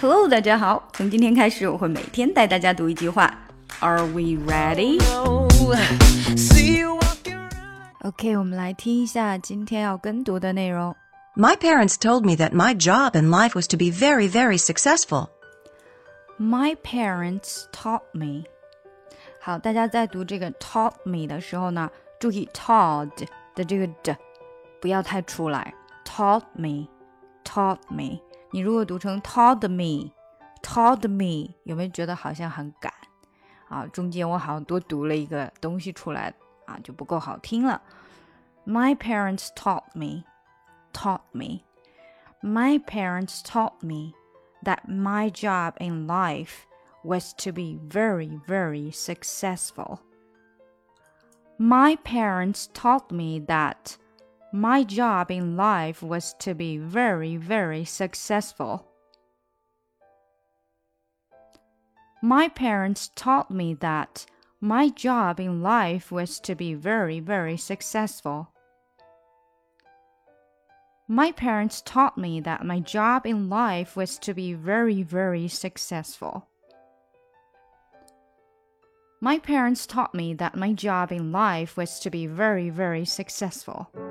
Hello，大家好。从今天开始，我会每天带大家读一句话。Are we ready? OK，我们来听一下今天要跟读的内容。My parents told me that my job in life was to be very, very successful. My parents taught me. 好，大家在读这个 taught me 的时候呢，注意 taught 的这个的不要太出来。Taught me, taught me。 你如果读成 taught me, taught me，有没有觉得好像很赶啊？中间我好像多读了一个东西出来啊，就不够好听了。My parents taught me, taught me. My parents taught me that my job in life was to be very, very successful. My parents taught me that my job in life was to be very, very successful. My parents taught me that my job in life was to be very, very successful. My parents taught me that my job in life was to be very, very successful. My parents taught me that my job in life was to be very, very successful.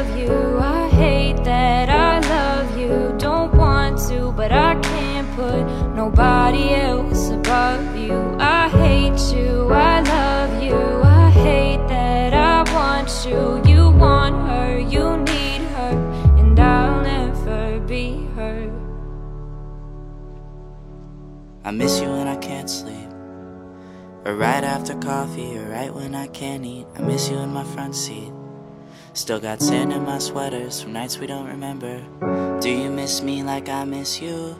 nobody else above you. I hate you, I love you, I hate that I want you. You want her, you need her, and I'll never be her. I miss you when I can't sleep. Or right after coffee, or right when I can't eat. I miss you in my front seat. Still got sand in my sweaters from nights we don't remember. Do you miss me like I miss you?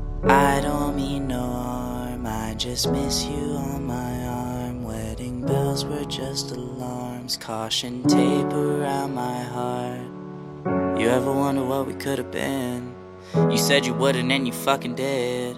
I don't mean no harm, I just miss you on my arm. Wedding bells were just alarms, caution tape around my heart. You ever wonder what we could have been? You said you wouldn't, and you fucking did.